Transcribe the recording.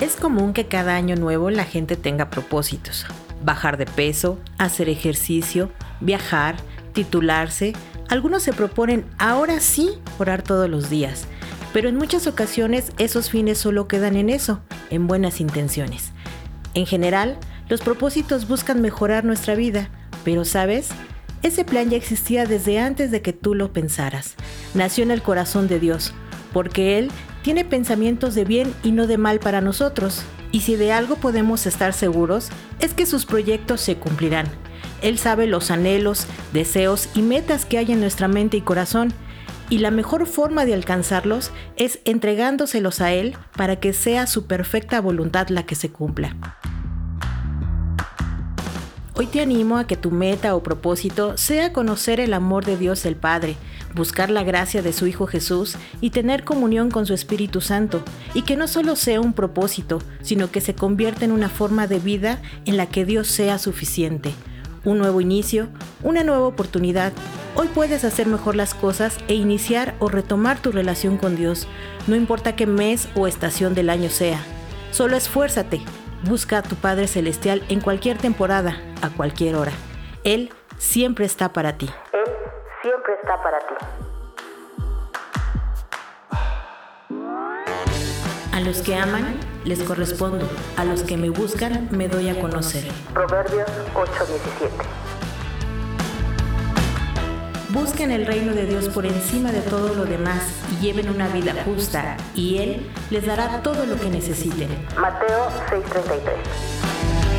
Es común que cada año nuevo la gente tenga propósitos. Bajar de peso, hacer ejercicio, viajar, titularse. Algunos se proponen ahora sí orar todos los días, pero en muchas ocasiones esos fines solo quedan en eso, en buenas intenciones. En general, los propósitos buscan mejorar nuestra vida, pero sabes, ese plan ya existía desde antes de que tú lo pensaras. Nació en el corazón de Dios, porque Él tiene pensamientos de bien y no de mal para nosotros. Y si de algo podemos estar seguros, es que sus proyectos se cumplirán. Él sabe los anhelos, deseos y metas que hay en nuestra mente y corazón, y la mejor forma de alcanzarlos es entregándoselos a Él para que sea su perfecta voluntad la que se cumpla. Hoy te animo a que tu meta o propósito sea conocer el amor de Dios el Padre, buscar la gracia de su Hijo Jesús y tener comunión con su Espíritu Santo, y que no solo sea un propósito, sino que se convierta en una forma de vida en la que Dios sea suficiente. Un nuevo inicio, una nueva oportunidad. Hoy puedes hacer mejor las cosas e iniciar o retomar tu relación con Dios, no importa qué mes o estación del año sea. Solo esfuérzate, Busca a tu Padre Celestial en cualquier temporada, a cualquier hora. Él siempre está para ti. Él siempre está para ti. A los que aman, les correspondo. A los que me buscan, me doy a conocer. Proverbios 8:17 Busquen el reino de Dios por encima de todo lo demás y lleven una vida justa, y Él les dará todo lo que necesiten. Mateo 6:33